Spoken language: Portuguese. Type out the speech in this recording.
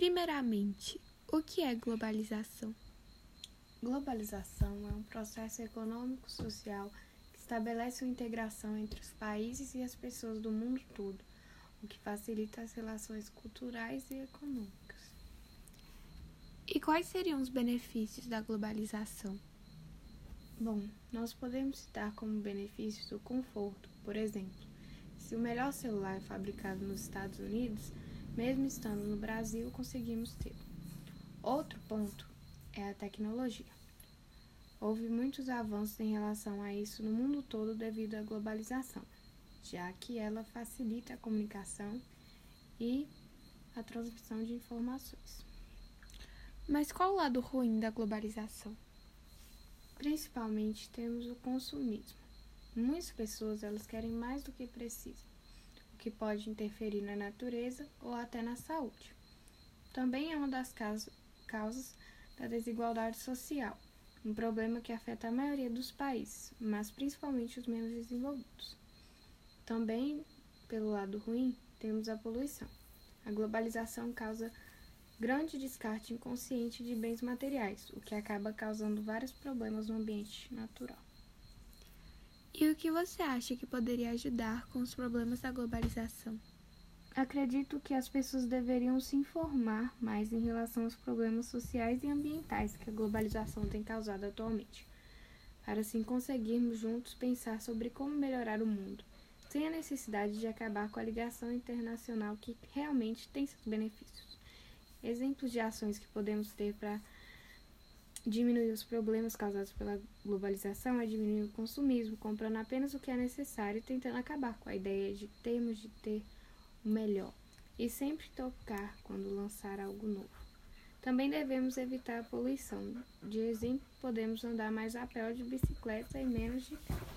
Primeiramente, o que é globalização? Globalização é um processo econômico social que estabelece uma integração entre os países e as pessoas do mundo todo, o que facilita as relações culturais e econômicas. E quais seriam os benefícios da globalização? Bom, nós podemos citar como benefícios o conforto, por exemplo. Se o melhor celular é fabricado nos Estados Unidos, mesmo estando no Brasil, conseguimos ter. Outro ponto é a tecnologia. Houve muitos avanços em relação a isso no mundo todo devido à globalização, já que ela facilita a comunicação e a transmissão de informações. Mas qual o lado ruim da globalização? Principalmente temos o consumismo. Muitas pessoas elas querem mais do que precisam que pode interferir na natureza ou até na saúde. Também é uma das causas da desigualdade social, um problema que afeta a maioria dos países, mas principalmente os menos desenvolvidos. Também, pelo lado ruim, temos a poluição. A globalização causa grande descarte inconsciente de bens materiais, o que acaba causando vários problemas no ambiente natural. E o que você acha que poderia ajudar com os problemas da globalização? Acredito que as pessoas deveriam se informar mais em relação aos problemas sociais e ambientais que a globalização tem causado atualmente, para assim conseguirmos juntos pensar sobre como melhorar o mundo, sem a necessidade de acabar com a ligação internacional que realmente tem seus benefícios. Exemplos de ações que podemos ter para Diminuir os problemas causados pela globalização é diminuir o consumismo, comprando apenas o que é necessário e tentando acabar com a ideia de termos de ter o melhor e sempre tocar quando lançar algo novo. Também devemos evitar a poluição. De exemplo, podemos andar mais a pé ou de bicicleta e menos de carro.